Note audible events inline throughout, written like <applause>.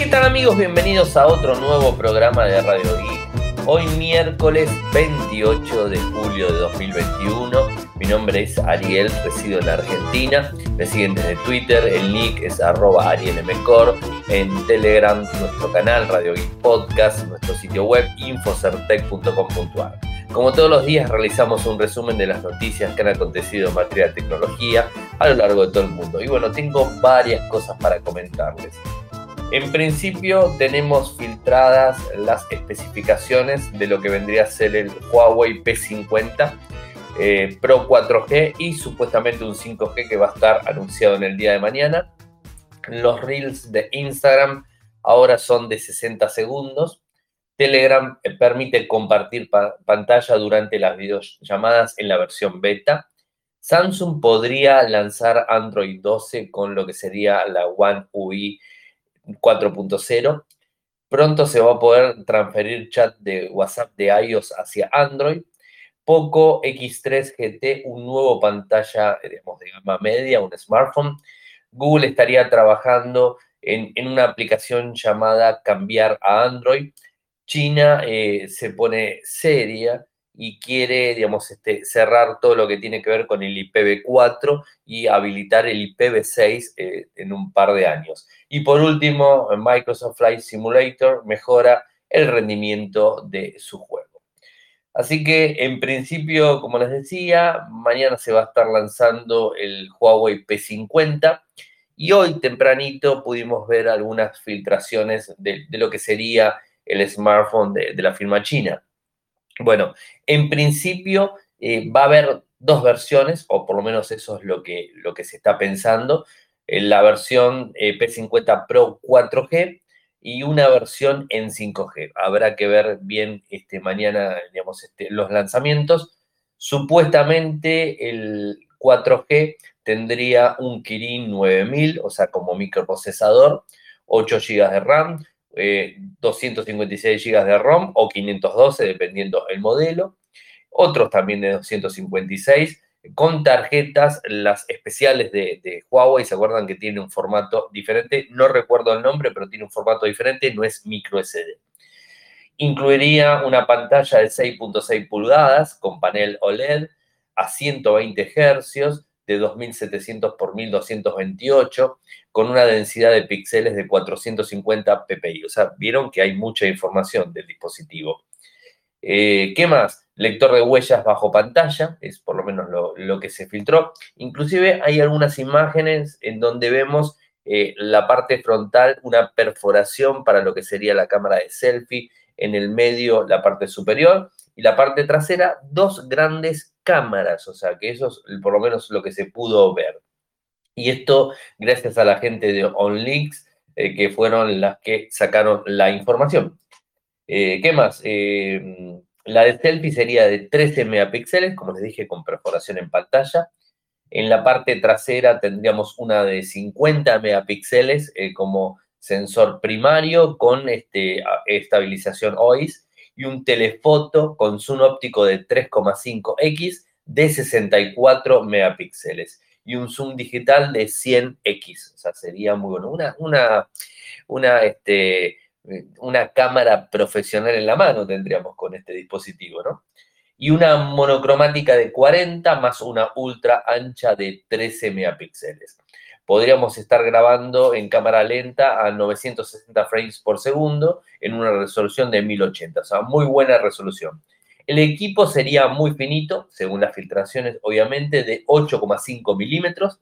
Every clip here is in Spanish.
¿Qué tal amigos? Bienvenidos a otro nuevo programa de Radio Geek. Hoy miércoles 28 de julio de 2021. Mi nombre es Ariel, resido en Argentina. Me siguen desde Twitter, el nick es arroba arielmcor. En Telegram, nuestro canal Radio Geek Podcast, nuestro sitio web infocertec.com.ar. Como todos los días realizamos un resumen de las noticias que han acontecido en materia de tecnología a lo largo de todo el mundo. Y bueno, tengo varias cosas para comentarles. En principio tenemos filtradas las especificaciones de lo que vendría a ser el Huawei P50 eh, Pro 4G y supuestamente un 5G que va a estar anunciado en el día de mañana. Los reels de Instagram ahora son de 60 segundos. Telegram eh, permite compartir pantalla durante las videollamadas en la versión beta. Samsung podría lanzar Android 12 con lo que sería la One UI 4.0. Pronto se va a poder transferir chat de WhatsApp de iOS hacia Android. Poco X3 GT, un nuevo pantalla de gama media, un smartphone. Google estaría trabajando en, una aplicación llamada Cambiar a Android. China eh, se pone seria y quiere, digamos, este, cerrar todo lo que tiene que ver con el IPv4 y habilitar el IPv6 eh, en un par de años. Y por último, Microsoft Flight Simulator mejora el rendimiento de su juego. Así que en principio, como les decía, mañana se va a estar lanzando el Huawei P50 y hoy tempranito pudimos ver algunas filtraciones de, lo que sería el smartphone de, la firma china. Bueno, en principio eh, va a haber dos versiones, o por lo menos eso es lo que, lo que se está pensando la versión eh, P50 Pro 4G y una versión en 5G. Habrá que ver bien este, mañana digamos, este, los lanzamientos. Supuestamente el 4G tendría un Kirin 9000, o sea, como microprocesador, 8 GB de RAM, 256 GB de ROM o 512, dependiendo el modelo. Otros también de 256 con tarjetas, las especiales de, Huawei, ¿se acuerdan que tiene un formato diferente? No recuerdo el nombre, pero tiene un formato diferente, no es micro SD. Incluiría una pantalla de 6.6 pulgadas con panel OLED a 120 Hz de 2700 por 1228 con una densidad de píxeles de 450 ppi. O sea, vieron que hay mucha información del dispositivo. Eh, ¿Qué más? lector de huellas bajo pantalla, es por lo menos lo, que se filtró. Inclusive hay algunas imágenes en donde vemos eh, la parte frontal, una perforación para lo que sería la cámara de selfie, en el medio la parte superior y la parte trasera, dos grandes cámaras, o sea que eso es por lo menos lo que se pudo ver. Y esto gracias a la gente de OnLeaks, eh, que fueron las que sacaron la información. Eh, ¿Qué más? La de selfie sería de 13 megapíxeles, como les dije, con perforación en pantalla. En la parte trasera tendríamos una de 50 megapíxeles eh, como sensor primario con este, estabilización OIS y un telefoto con zoom óptico de 3,5x de 64 megapíxeles y un zoom digital de 100x. O sea, sería muy bueno. Una, una, una este, una cámara profesional en la mano tendríamos con este dispositivo, ¿no? Y una monocromática de 40 más una ultra ancha de 13 megapíxeles. Podríamos estar grabando en cámara lenta a 960 frames por segundo en una resolución de 1080, o sea, muy buena resolución. El equipo sería muy finito, según las filtraciones, obviamente, de 8,5 milímetros.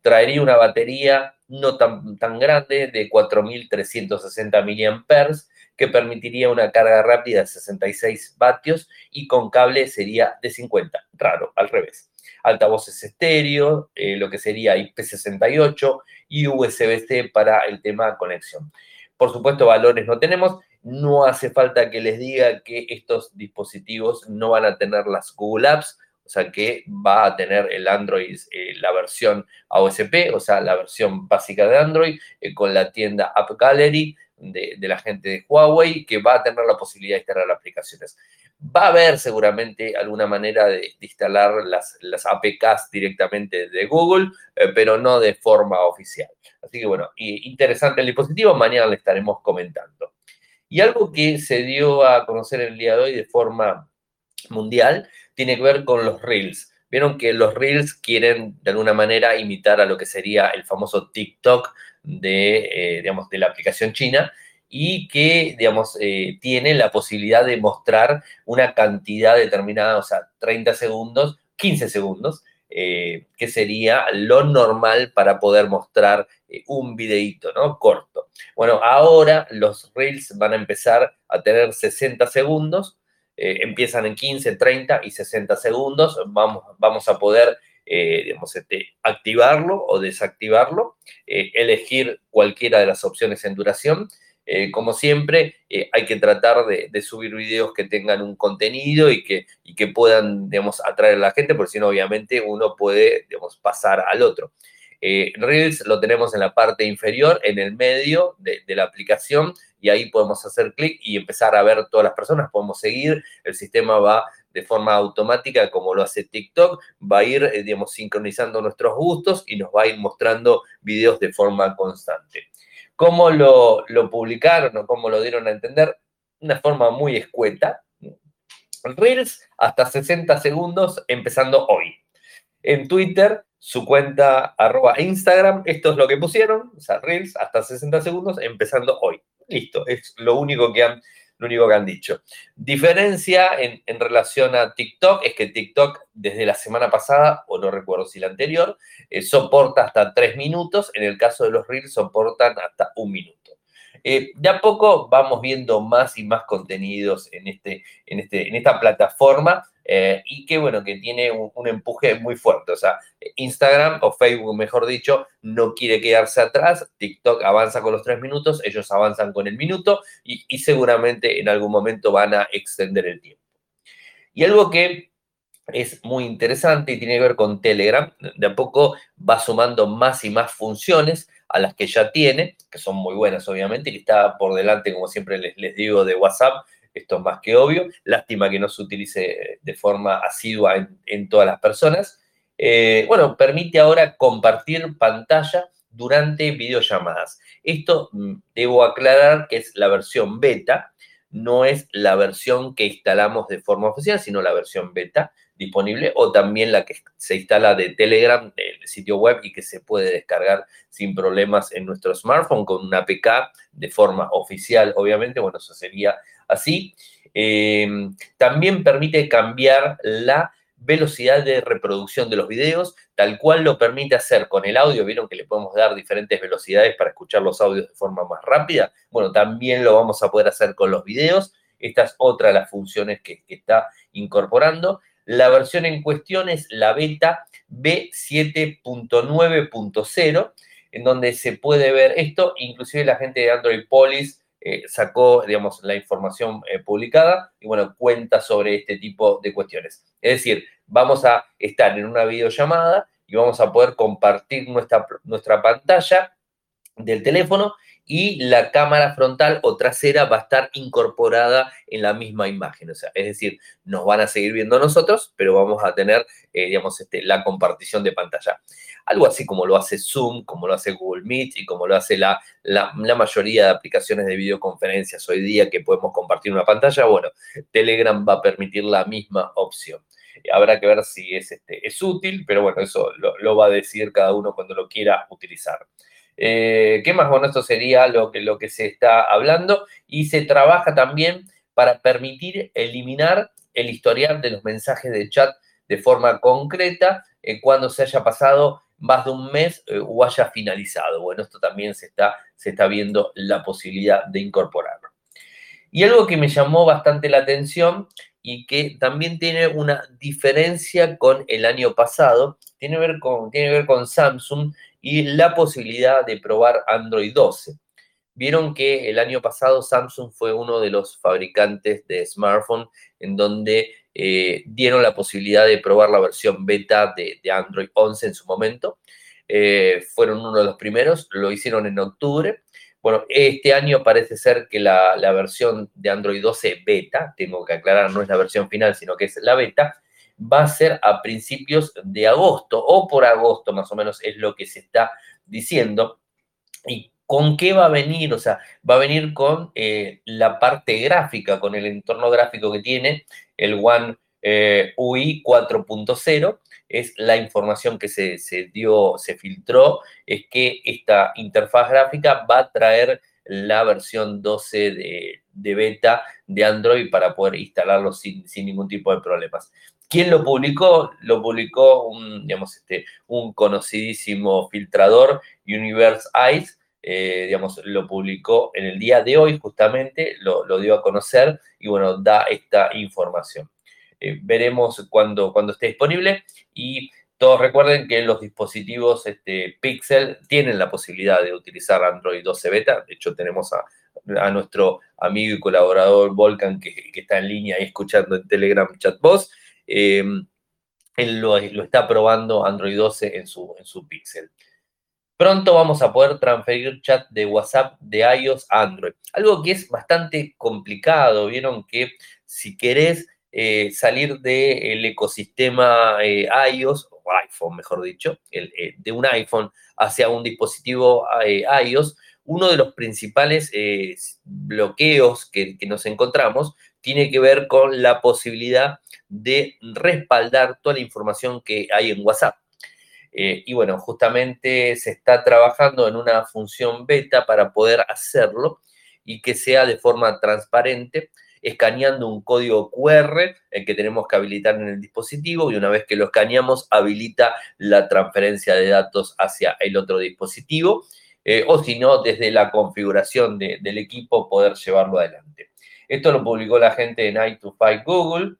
Traería una batería no tan, tan grande, de 4.360 mAh, que permitiría una carga rápida de 66 vatios y con cable sería de 50, raro, al revés. Altavoces estéreo, eh, lo que sería IP68 y USB-C para el tema conexión. Por supuesto, valores no tenemos. No hace falta que les diga que estos dispositivos no van a tener las Google Apps, o sea que va a tener el Android eh, la versión AOSP, o sea, la versión básica de Android, eh, con la tienda App Gallery, de, la gente de Huawei que va a tener la posibilidad de instalar aplicaciones. Va a haber seguramente alguna manera de, instalar las, las, APKs directamente de Google, eh, pero no de forma oficial. Así que bueno, interesante el dispositivo, mañana le estaremos comentando. Y algo que se dio a conocer el día de hoy de forma mundial tiene que ver con los Reels. Vieron que los Reels quieren de alguna manera imitar a lo que sería el famoso TikTok de, eh, digamos, de la aplicación china y que, digamos, eh, tiene la posibilidad de mostrar una cantidad determinada, o sea, 30 segundos, 15 segundos, eh, que sería lo normal para poder mostrar un videíto, ¿no? Corto. Bueno, ahora los Reels van a empezar a tener 60 segundos, empiezan en 15, 30 y 60 segundos, vamos, vamos a poder eh, este, activarlo o desactivarlo, eh, elegir cualquiera de las opciones en duración. Eh, como siempre, hay que tratar de, subir videos que tengan un contenido y que, y que puedan, digamos, atraer a la gente, porque si no, obviamente, uno puede, digamos, pasar al otro. Reels lo tenemos en la parte inferior, en el medio de, de la aplicación, y ahí podemos hacer clic y empezar a ver todas las personas, podemos seguir, el sistema va de forma automática, como lo hace TikTok, va a ir, eh, digamos, sincronizando nuestros gustos y nos va a ir mostrando videos de forma constante. ¿Cómo lo, publicaron o cómo lo dieron a entender? Una forma muy escueta. Reels hasta 60 segundos empezando hoy. En Twitter, su cuenta arroba Instagram, esto es lo que pusieron, o sea, Reels hasta 60 segundos empezando hoy. Listo, es lo único que han lo único que han dicho. Diferencia en, relación a TikTok es que TikTok desde la semana pasada, o no recuerdo si la anterior, eh, soporta hasta tres minutos, en el caso de los Reels soportan hasta un minuto. Eh, de a poco vamos viendo más y más contenidos en, este, en, este, en esta plataforma eh, y que bueno, que tiene un, empuje muy fuerte. O sea, Instagram o Facebook, mejor dicho, no quiere quedarse atrás. TikTok avanza con los tres minutos, ellos avanzan con el minuto y, y seguramente en algún momento van a extender el tiempo. Y algo que es muy interesante y tiene que ver con Telegram. De a poco va sumando más y más funciones a las que ya tiene, que son muy buenas obviamente, y que está por delante, como siempre les, les digo, de WhatsApp. Esto es más que obvio. Lástima que no se utilice de forma asidua en, todas las personas. Eh, bueno, permite ahora compartir pantalla durante videollamadas. Esto mm, debo aclarar que es la versión beta, no es la versión que instalamos de forma oficial, sino la versión beta disponible o también la que se instala de Telegram, del sitio web y que se puede descargar sin problemas en nuestro smartphone con una APK de forma oficial, obviamente. Bueno, eso sería así. Eh, también permite cambiar la velocidad de reproducción de los videos, tal cual lo permite hacer con el audio. Vieron que le podemos dar diferentes velocidades para escuchar los audios de forma más rápida. Bueno, también lo vamos a poder hacer con los videos. Esta es otra de las funciones que está incorporando. La versión en cuestión es la beta B7.9.0, en donde se puede ver esto, inclusive la gente de Android Police eh, sacó, digamos, la información eh, publicada y, bueno, cuenta sobre este tipo de cuestiones. Es decir, vamos a estar en una videollamada y vamos a poder compartir nuestra, nuestra pantalla del teléfono y la cámara frontal o trasera va a estar incorporada en la misma imagen. O sea, es decir, nos van a seguir viendo nosotros, pero vamos a tener, eh, digamos, este, la compartición de pantalla. Algo así como lo hace Zoom, como lo hace Google Meet y como lo hace la, la, mayoría de aplicaciones de videoconferencias hoy día que podemos compartir una pantalla. Bueno, Telegram va a permitir la misma opción. Habrá que ver si es, este, es útil, pero bueno, eso lo, lo va a decir cada uno cuando lo quiera utilizar. Eh, ¿Qué más? Bueno, esto sería lo que, se está hablando y se trabaja también para permitir eliminar el historial de los mensajes de chat de forma concreta eh, cuando se haya pasado más de un mes eh, o haya finalizado. Bueno, esto también se está, viendo la posibilidad de incorporarlo. Y algo que me llamó bastante la atención y que también tiene una diferencia con el año pasado, tiene que ver con Samsung y la posibilidad de probar Android 12. Vieron que el año pasado Samsung fue uno de los fabricantes de smartphone en donde eh, dieron la posibilidad de probar la versión beta de, Android 11 en su momento. Eh, fueron uno de los primeros, lo hicieron en octubre. Bueno, este año parece ser que la, versión de Android 12 beta, tengo que aclarar, no es la versión final, sino que es la beta, va a ser a principios de agosto o por agosto más o menos es lo que se está diciendo. ¿Y con qué va a venir? O sea, va a venir con eh, la parte gráfica, con el entorno gráfico que tiene el One eh, UI 4.0 es la información que se, dio, se filtró, es que esta interfaz gráfica va a traer la versión 12 de, beta de Android para poder instalarlo sin, ningún tipo de problemas. ¿Quién lo publicó? Lo publicó un, digamos, este, un conocidísimo filtrador, Universe Eyes, eh, digamos, lo publicó en el día de hoy justamente, lo, dio a conocer y bueno, da esta información. Eh, veremos cuando, cuando esté disponible. Y todos recuerden que los dispositivos este, Pixel tienen la posibilidad de utilizar Android 12 Beta. De hecho, tenemos a, nuestro amigo y colaborador Volcan que, está en línea y escuchando en Telegram Chatbox. Eh, él lo, está probando Android 12 en su, Pixel. Pronto vamos a poder transferir chat de WhatsApp de iOS a Android. Algo que es bastante complicado. Vieron que si querés eh, salir del ecosistema eh, iOS, o iPhone mejor dicho, eh, de un iPhone hacia un dispositivo iOS, uno de los principales bloqueos que, nos encontramos tiene que ver con la posibilidad de respaldar toda la información que hay en WhatsApp. y bueno, justamente se está trabajando en una función beta para poder hacerlo y que sea de forma transparente escaneando un código QR, el que tenemos que habilitar en el dispositivo, y una vez que lo escaneamos, habilita la transferencia de datos hacia el otro dispositivo, eh, o si no, desde la configuración del equipo, poder llevarlo adelante. Esto lo publicó la gente en i2Fight Google,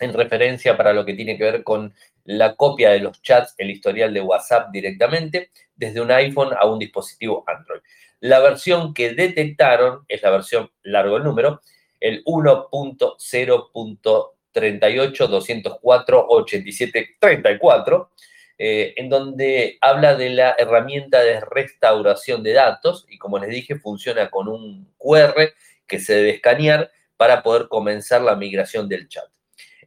en referencia para lo que tiene que ver con la copia de los chats, el historial de WhatsApp directamente, desde un iPhone a un dispositivo Android. La versión que detectaron es la versión largo el número, el 1.0.38.204.87.34, eh, en donde habla de la herramienta de restauración de datos y como les dije funciona con un QR que se debe escanear para poder comenzar la migración del chat.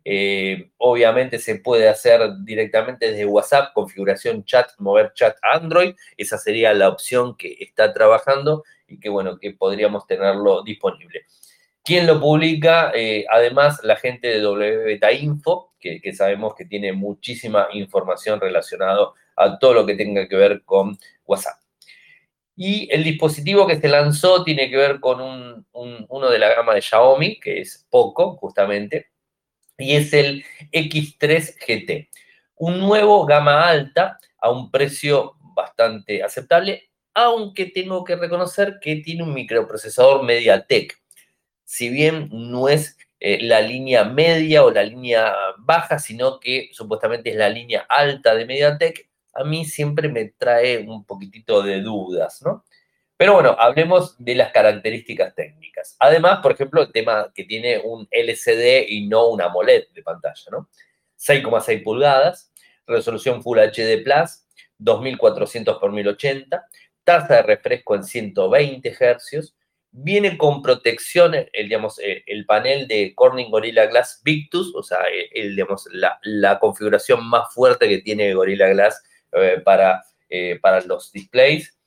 Eh, obviamente se puede hacer directamente desde WhatsApp, configuración chat, mover chat Android. Esa sería la opción que está trabajando y que bueno, que podríamos tenerlo disponible. ¿Quién lo publica? Eh, además, la gente de WBeta Info, que, sabemos que tiene muchísima información relacionada a todo lo que tenga que ver con WhatsApp. Y el dispositivo que se lanzó tiene que ver con uno de la gama de Xiaomi, que es Poco, justamente, y es el X3 GT. Un nuevo gama alta a un precio bastante aceptable, aunque tengo que reconocer que tiene un microprocesador MediaTek si bien no es eh, la línea media o la línea baja, sino que supuestamente es la línea alta de MediaTek, a mí siempre me trae un poquitito de dudas, ¿no? Pero bueno, hablemos de las características técnicas. Además, por ejemplo, el tema que tiene un LCD y no una AMOLED de pantalla, ¿no? 6,6 pulgadas, resolución Full HD Plus, 2400 x 1080, tasa de refresco en 120 Hz, Viene con protección el, digamos, eh, el panel de Corning Gorilla Glass Victus, o sea, eh, el, digamos, la, configuración más fuerte que tiene Gorilla Glass eh, para, para los displays.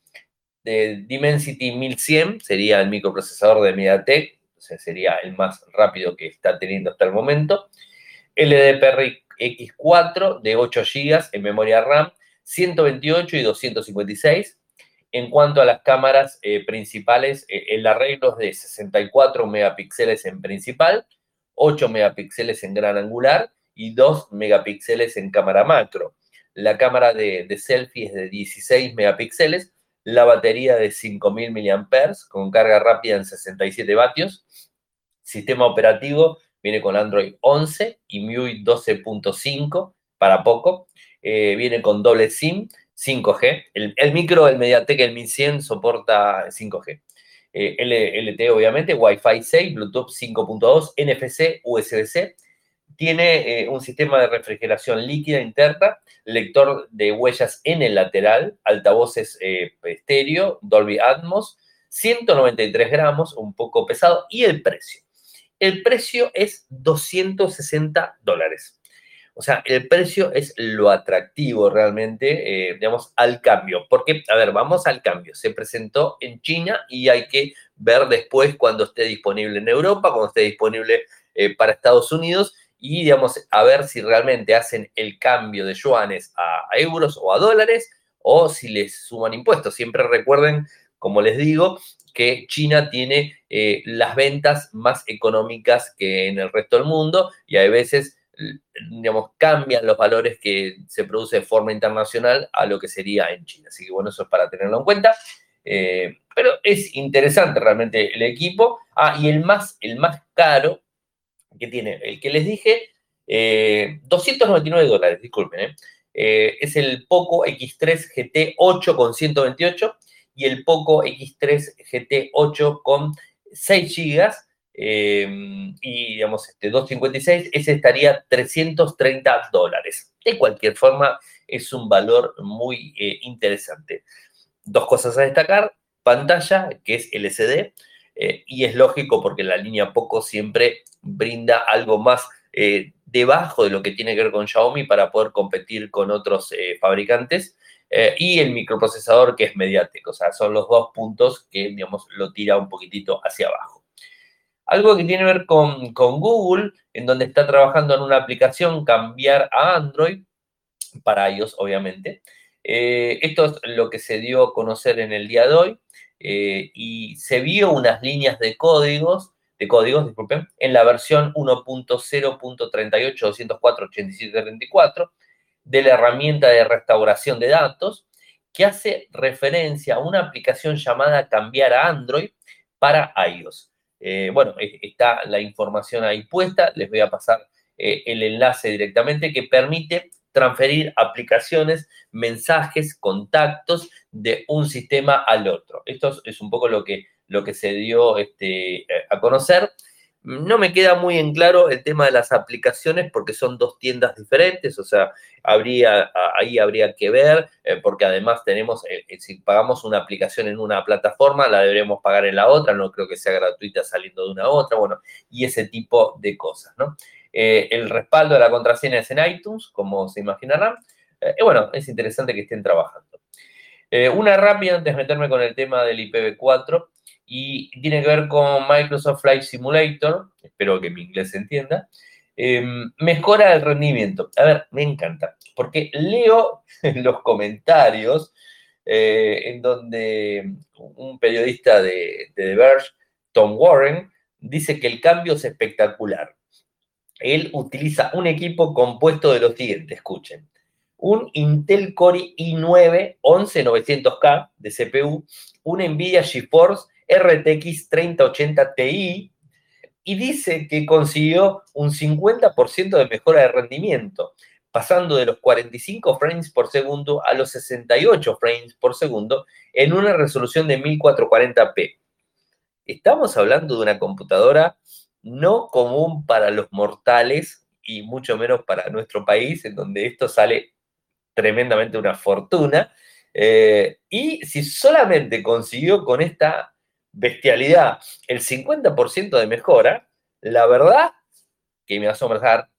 De Dimensity 1100 sería el microprocesador de MediaTek, o sería el más rápido que está teniendo hasta el momento. LDPR X4 de 8 GB en memoria RAM, 128 y 256 en cuanto a las cámaras eh, principales, eh, el arreglo es de 64 megapíxeles en principal, 8 megapíxeles en gran angular y 2 megapíxeles en cámara macro. La cámara de, selfie es de 16 megapíxeles, la batería de 5000 mAh con carga rápida en 67 vatios. Sistema operativo viene con Android 11 y MIUI 12.5 para poco. Eh, viene con doble SIM 5G. El, micro, el MediaTek, el 1100 soporta 5G. Eh, LTE, obviamente, Wi-Fi 6, Bluetooth 5.2, NFC, USB-C. Tiene eh, un sistema de refrigeración líquida interna, lector de huellas en el lateral, altavoces eh, estéreo, Dolby Atmos, 193 gramos, un poco pesado, y el precio. El precio es 260 dólares. O sea, el precio es lo atractivo realmente, eh, digamos, al cambio. Porque, a ver, vamos al cambio. Se presentó en China y hay que ver después cuando esté disponible en Europa, cuando esté disponible para Estados Unidos y, digamos, a ver si realmente hacen el cambio de yuanes a, euros o a dólares o si les suman impuestos. Siempre recuerden, como les digo, que China tiene eh, las ventas más económicas que en el resto del mundo y hay veces digamos, cambian los valores que se produce de forma internacional a lo que sería en China. Así que bueno, eso es para tenerlo en cuenta. Eh, pero es interesante realmente el equipo. Ah, y el más, el más caro que tiene, el que les dije, 299 eh, dólares, disculpen, eh, es el Poco X3 GT 8 con 128 y el Poco X3 GT 8 con 6 GB Em, y digamos, este 256, ese estaría 330 dólares. De cualquier forma, es un valor muy eh, interesante. Dos cosas a destacar, pantalla, que es LCD, eh, y es lógico porque la línea Poco siempre brinda algo más eh, debajo de lo que tiene que ver con Xiaomi para poder competir con otros fabricantes. y el microprocesador que es mediático, o sea, son los dos puntos que, digamos, lo tira un poquitito hacia abajo. Algo que tiene que ver con, Google, en donde está trabajando en una aplicación, cambiar a Android, para ellos, obviamente. Eh, esto es lo que se dio a conocer en el día de hoy eh, y se vio unas líneas de códigos, de códigos, disculpen, en la versión 1.0.38.204.87.34 de la herramienta de restauración de datos que hace referencia a una aplicación llamada Cambiar a Android para iOS. Eh, bueno, está la información ahí puesta, les voy a pasar eh, el enlace directamente que permite transferir aplicaciones, mensajes, contactos de un sistema al otro. Esto es un poco lo que, lo que se dio este, eh, a conocer. No me queda muy en claro el tema de las aplicaciones porque son dos tiendas diferentes, o sea, habría, ahí habría que ver, eh, porque además tenemos, eh, si pagamos una aplicación en una plataforma, la deberemos pagar en la otra, no creo que sea gratuita saliendo de una a otra, bueno, y ese tipo de cosas, ¿no? el respaldo de la contraseña es en iTunes, como se imaginarán, bueno, es interesante que estén trabajando. Una rápida antes de meterme con el tema del IPv4 y tiene que ver con Microsoft Flight Simulator, espero que mi inglés se entienda, em, mejora el rendimiento. A ver, me encanta, porque leo <laughs> los comentarios eh, en donde un periodista de, de The Verge, Tom Warren, dice que el cambio es espectacular. Él utiliza un equipo compuesto de los siguientes, escuchen. Un Intel Core i9 11900K de CPU, un Nvidia GeForce RTX 3080 Ti y dice que consiguió un 50% de mejora de rendimiento, pasando de los 45 frames por segundo a los 68 frames por segundo en una resolución de 1440p. Estamos hablando de una computadora no común para los mortales y mucho menos para nuestro país, en donde esto sale tremendamente una fortuna. Eh, y si solamente consiguió con esta bestialidad, el 50% de mejora, la verdad que me asombra.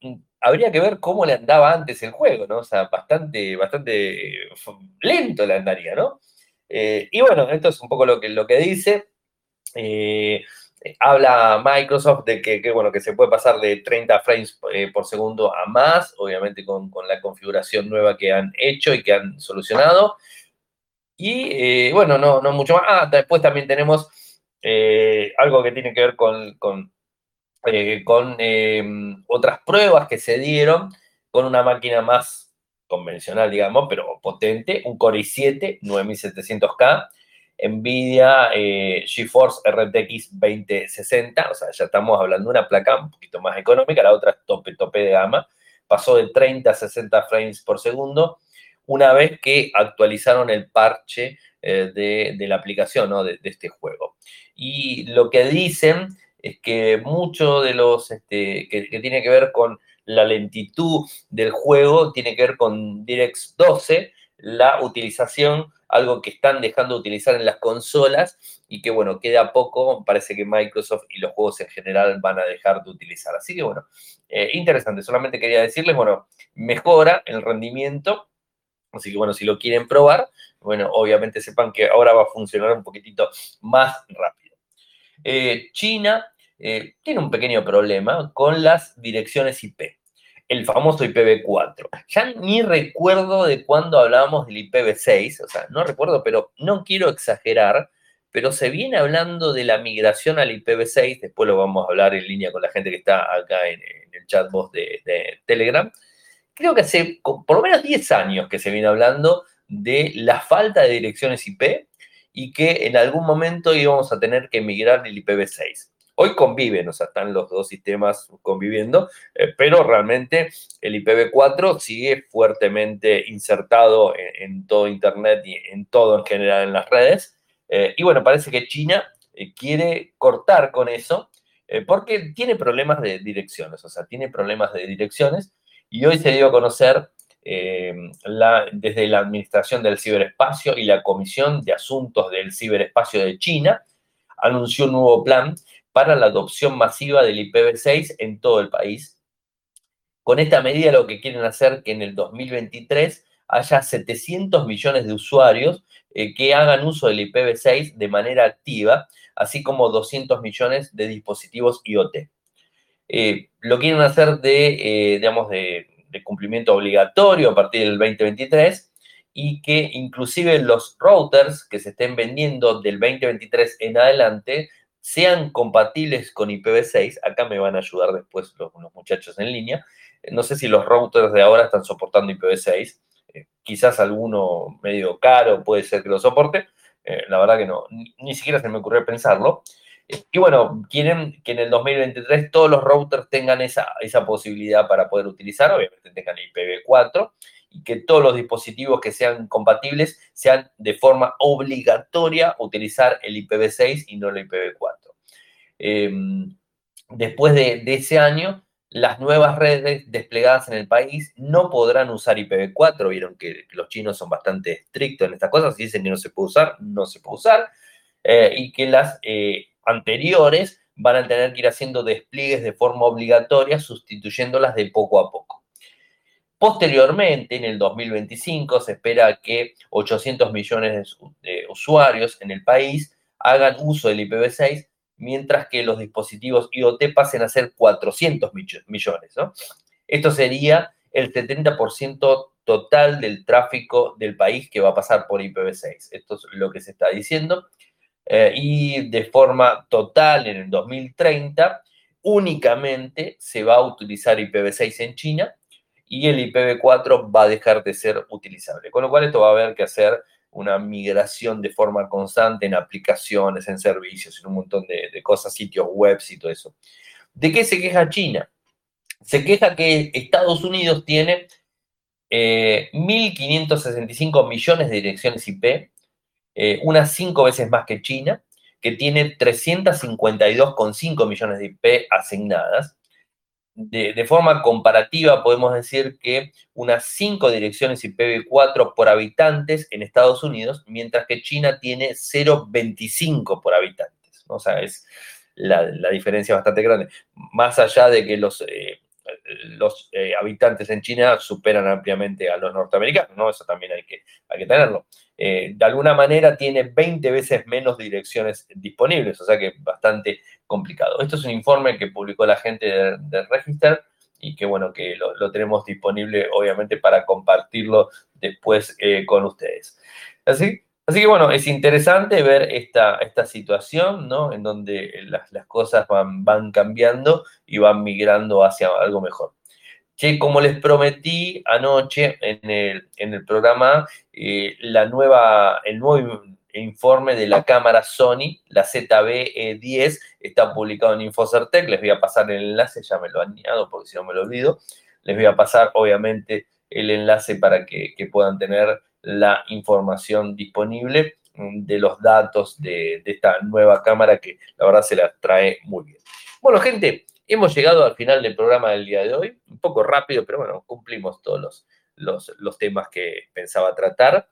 habría que ver cómo le andaba antes el juego, ¿no? O sea, bastante, bastante lento le andaría, ¿no? Eh, y bueno, esto es un poco lo que, lo que dice. Eh, habla Microsoft de que, bueno, que se puede pasar de 30 frames eh, por segundo a más, obviamente con, con, la configuración nueva que han hecho y que han solucionado. Y bueno, no, no mucho más. Ah, después también tenemos eh, algo que tiene que ver con, con, eh, em, otras pruebas que se dieron con una máquina más convencional, digamos, pero potente, un Core i7 9700K, NVIDIA eh, GeForce RTX 2060, o sea, ya estamos hablando de una placa un poquito más económica, la otra es tope, tope de gama, pasó de 30 a 60 frames por segundo, una vez que actualizaron el parche de, la aplicación ¿no? de, este juego. Y lo que dicen es que mucho de los este, que, tiene que ver con la lentitud del juego tiene que ver con DirectX 12, la utilización, algo que están dejando de utilizar en las consolas y que, bueno, queda poco, parece que Microsoft y los juegos en general van a dejar de utilizar. Así que, bueno, eh, interesante, solamente quería decirles, bueno, mejora el rendimiento, así que, bueno, si lo quieren probar, bueno, obviamente sepan que ahora va a funcionar un poquitito más rápido. Eh, China eh, tiene un pequeño problema con las direcciones IP el famoso IPv4. Ya ni recuerdo de cuándo hablábamos del IPv6, o sea, no recuerdo, pero no quiero exagerar, pero se viene hablando de la migración al IPv6, después lo vamos a hablar en línea con la gente que está acá en, el chat de, de Telegram. Creo que hace por lo menos 10 años que se viene hablando de la falta de direcciones IP y que en algún momento íbamos a tener que migrar el IPv6. Hoy conviven, o sea, están los dos sistemas conviviendo, eh, pero realmente el IPv4 sigue fuertemente insertado en, todo Internet y en todo en general en las redes. Eh, y bueno, parece que China eh, quiere cortar con eso porque tiene problemas de direcciones, o sea, tiene problemas de direcciones. Y hoy se dio a conocer la, desde la Administración del Ciberespacio y la Comisión de Asuntos del Ciberespacio de China, anunció un nuevo plan para la adopción masiva del IPv6 en todo el país. Con esta medida lo que quieren hacer que en el 2023 haya 700 millones de usuarios eh, que hagan uso del IPv6 de manera activa, así como 200 millones de dispositivos IoT. Eh, lo quieren hacer de, eh, digamos, de cumplimiento obligatorio a partir del 2023 y que inclusive los routers que se estén vendiendo del 2023 en adelante sean compatibles con IPv6. Acá me van a ayudar después los, muchachos en línea. No sé si los routers de ahora están soportando IPv6. Eh, quizás alguno medio caro puede ser que lo soporte. Eh, la verdad que no, ni, siquiera se me ocurrió pensarlo. Eh, y bueno, quieren que en el 2023 todos los routers tengan esa, esa posibilidad para poder utilizar, obviamente tengan IPv4 y que todos los dispositivos que sean compatibles sean de forma obligatoria utilizar el IPv6 y no el IPv4. Em, después de, ese año, las nuevas redes desplegadas en el país no podrán usar IPv4. Vieron que los chinos son bastante estrictos en estas cosas. Si dicen que no se puede usar, no se puede usar. Eh, y que las eh, anteriores van a tener que ir haciendo despliegues de forma obligatoria, sustituyéndolas de poco a poco. Posteriormente, en el 2025, se espera que 800 millones de usuarios en el país hagan uso del IPv6, mientras que los dispositivos IoT pasen a ser 400 millones. Esto sería el 70% total del tráfico del país que va a pasar por IPv6. Esto es lo que se está diciendo. Eh, y de forma total, en el 2030, únicamente se va a utilizar IPv6 en China y el IPv4 va a dejar de ser utilizable. Con lo cual esto va a haber que hacer una migración de forma constante en aplicaciones, en servicios, en un montón de, cosas, sitios web y todo eso. ¿De qué se queja China? Se queja que Estados Unidos tiene 1.565 eh, millones de direcciones IP, eh, unas cinco veces más que China, que tiene 352,5 millones de IP asignadas de, forma comparativa, podemos decir que unas 5 direcciones IPv4 por habitantes en Estados Unidos, mientras que China tiene 0,25 por habitantes. O sea, es la, diferencia bastante grande. Más allá de que los, eh, los eh, habitantes en China superan ampliamente a los norteamericanos, ¿no? Eso también hay que, hay que tenerlo. Eh, de alguna manera tiene 20 veces menos direcciones disponibles, o sea que bastante complicado. Esto es un informe que publicó la gente de, Register y que bueno, que lo, tenemos disponible obviamente para compartirlo después eh, con ustedes. Así, así que bueno, es interesante ver esta, esta situación, ¿no? En donde las, cosas van, van cambiando y van migrando hacia algo mejor que como les prometí anoche en el, en el programa, eh, la nueva, el nuevo informe de la cámara Sony, la ZB-10, está publicado en Infocertec. Les voy a pasar el enlace, ya me lo han añadido porque si no me lo olvido. Les voy a pasar, obviamente, el enlace para que, puedan tener la información disponible mm, de los datos de, de esta nueva cámara que la verdad se la trae muy bien. Bueno, gente, Hemos llegado al final del programa del día de hoy, un poco rápido, pero bueno, cumplimos todos los, los, temas que pensaba tratar.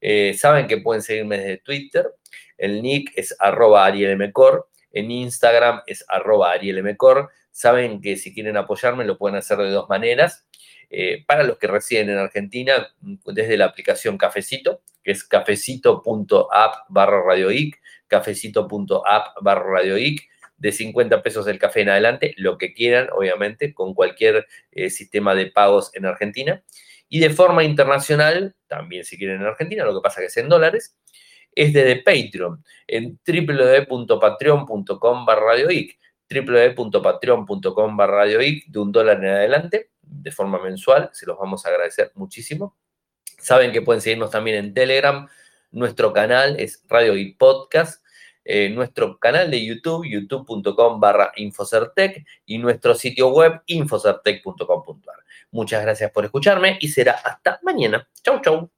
Eh, saben que pueden seguirme desde Twitter. El nick es arroba arielmcor. En Instagram es arroba arielmcor. Saben que si quieren apoyarme lo pueden hacer de dos maneras. Eh, para los que residen en Argentina, desde la aplicación Cafecito, que es cafecito.app barra radioic, cafecito.app barra radioic, de 50 pesos el café en adelante, lo que quieran, obviamente, con cualquier eh, sistema de pagos en Argentina. Y de forma internacional, también si quieren en Argentina, lo que pasa que es en dólares, es desde Patreon, en www.patreon.com barra www.patreon.com barra de un dólar en adelante, de forma mensual, se los vamos a agradecer muchísimo. Saben que pueden seguirnos también en Telegram, nuestro canal es Radio y Podcast, eh, nuestro canal de YouTube, youtube.com barra Infocertec y nuestro sitio web infocertec.com.ar. Muchas gracias por escucharme y será hasta mañana. Chau, chau.